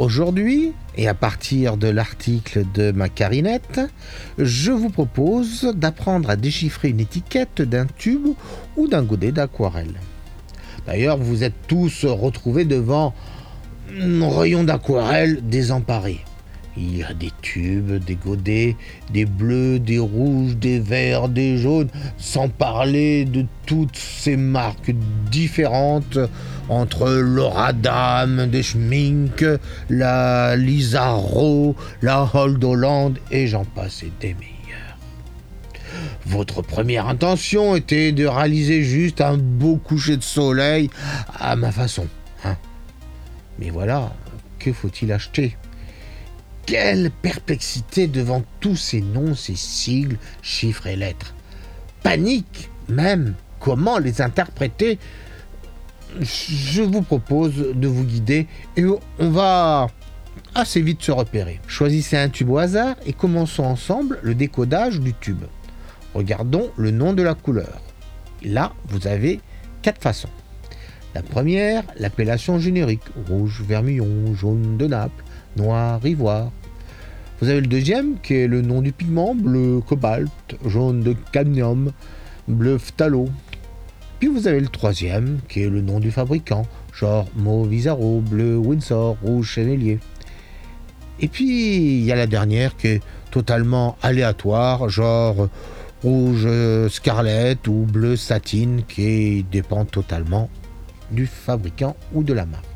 Aujourd'hui, et à partir de l'article de ma carinette, je vous propose d'apprendre à déchiffrer une étiquette d'un tube ou d'un godet d'aquarelle. D'ailleurs, vous êtes tous retrouvés devant un rayon d'aquarelle désemparé. Des tubes, des godets, des bleus, des rouges, des verts, des jaunes, sans parler de toutes ces marques différentes entre l'Oradam, des Schmink, la Lizaro, la Hold Holland et j'en passe des meilleurs. Votre première intention était de réaliser juste un beau coucher de soleil à ma façon. Hein. Mais voilà, que faut-il acheter? Quelle perplexité devant tous ces noms, ces sigles, chiffres et lettres. Panique même. Comment les interpréter? Je vous propose de vous guider et on va assez vite se repérer. Choisissez un tube au hasard et commençons ensemble le décodage du tube. Regardons le nom de la couleur. Là, vous avez quatre façons. La première, l'appellation générique, rouge, vermillon, jaune de Naples, noir, ivoire. Vous avez le deuxième qui est le nom du pigment, bleu cobalt, jaune de cadmium, bleu phthalo. Puis vous avez le troisième qui est le nom du fabricant, genre mauve Visaro, bleu Windsor, rouge Chenelier. Et puis il y a la dernière qui est totalement aléatoire, genre rouge scarlett ou bleu satine qui dépend totalement du fabricant ou de la marque.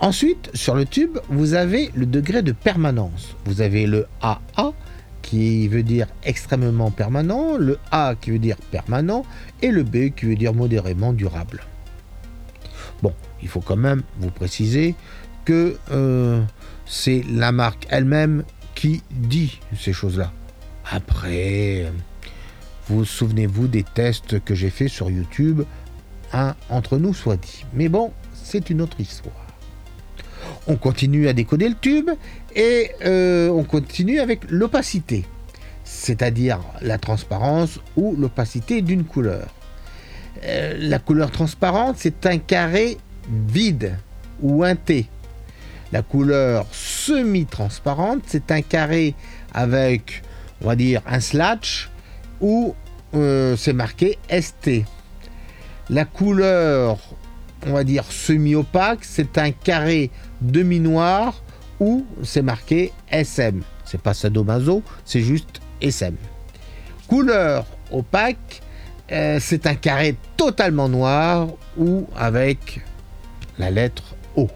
Ensuite, sur le tube, vous avez le degré de permanence. Vous avez le AA qui veut dire extrêmement permanent, le A qui veut dire permanent et le B qui veut dire modérément durable. Bon, il faut quand même vous préciser que euh, c'est la marque elle-même qui dit ces choses-là. Après, vous souvenez-vous des tests que j'ai fait sur YouTube Un entre nous soit dit. Mais bon, c'est une autre histoire on continue à décoder le tube et euh, on continue avec l'opacité, c'est-à-dire la transparence ou l'opacité d'une couleur. Euh, la couleur transparente, c'est un carré vide ou un T. La couleur semi-transparente, c'est un carré avec, on va dire, un slash ou euh, c'est marqué ST. La couleur on va dire semi-opaque, c'est un carré demi-noir où c'est marqué SM. C'est pas sadomaso, c'est juste SM. Couleur opaque, euh, c'est un carré totalement noir ou avec la lettre O.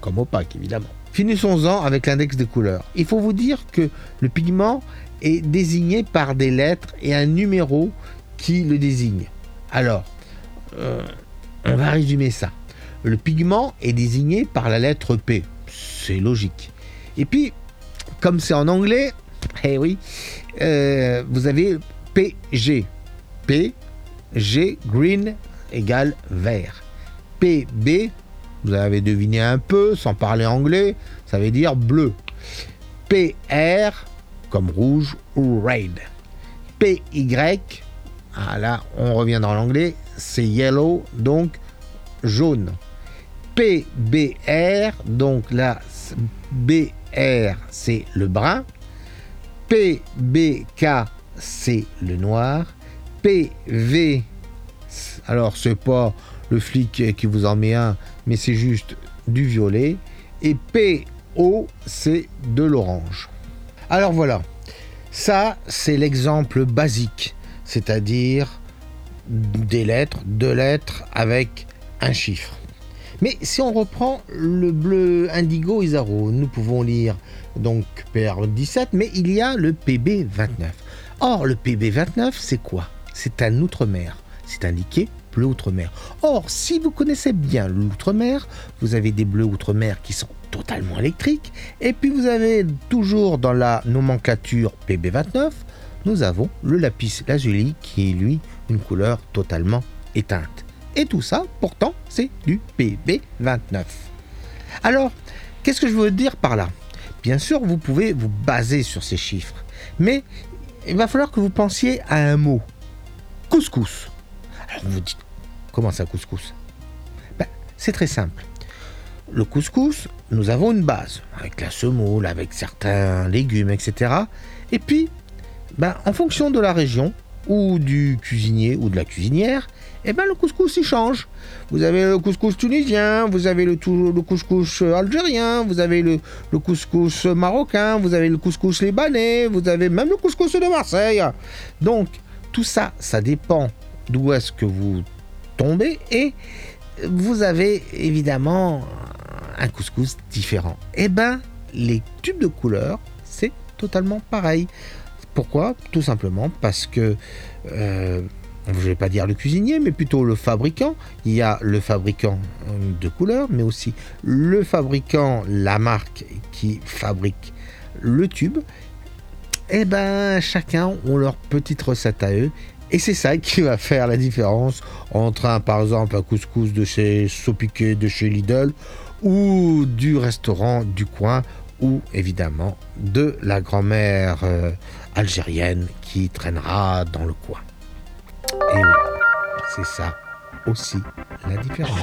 Comme opaque, évidemment. Finissons-en avec l'index des couleurs. Il faut vous dire que le pigment est désigné par des lettres et un numéro qui le désigne. Alors, euh, on va résumer ça. Le pigment est désigné par la lettre P. C'est logique. Et puis, comme c'est en anglais, eh oui, euh, vous avez PG. P, G, green égale vert. PB, vous avez deviné un peu, sans parler anglais, ça veut dire bleu. PR, comme rouge ou red. PY, ah là, on revient dans l'anglais, c'est yellow, donc jaune. PBR, donc là, BR, c'est le brun. PBK, c'est le noir. PV, alors c'est pas le flic qui vous en met un, mais c'est juste du violet. Et PO, c'est de l'orange. Alors voilà, ça c'est l'exemple basique, c'est-à-dire des lettres, deux lettres avec un chiffre. Mais si on reprend le bleu indigo Isaro, nous pouvons lire donc PR17, mais il y a le PB29. Or, le PB29, c'est quoi? C'est un outre-mer. C'est indiqué bleu outre-mer. Or, si vous connaissez bien l'outre-mer, vous avez des bleus outre-mer qui sont totalement électriques, et puis vous avez toujours dans la nomenclature PB29 nous avons le lapis lazuli qui est lui une couleur totalement éteinte. Et tout ça, pourtant, c'est du PB29. Alors, qu'est-ce que je veux dire par là? Bien sûr, vous pouvez vous baser sur ces chiffres, mais il va falloir que vous pensiez à un mot. Couscous. Alors vous vous dites, comment ça couscous? Ben, C'est très simple. Le couscous, nous avons une base, avec la semoule, avec certains légumes, etc. Et puis, ben, en fonction de la région, ou du cuisinier ou de la cuisinière, eh ben le couscous il change. Vous avez le couscous tunisien, vous avez le, couscous algérien, vous avez le, le, couscous marocain, vous avez le couscous libanais, vous avez même le couscous de Marseille. Donc tout ça, ça dépend d'où est-ce que vous tombez et vous avez évidemment un couscous différent. Eh ben les tubes de couleur, c'est totalement pareil. Pourquoi? Tout simplement parce que, euh, je ne vais pas dire le cuisinier, mais plutôt le fabricant. Il y a le fabricant de couleurs, mais aussi le fabricant, la marque qui fabrique le tube. Eh ben, chacun ont leur petite recette à eux. Et c'est ça qui va faire la différence entre un, par exemple, un couscous de chez Sopiquet, de chez Lidl, ou du restaurant du coin ou évidemment de la grand-mère euh, algérienne qui traînera dans le coin. Et c'est ça aussi la différence.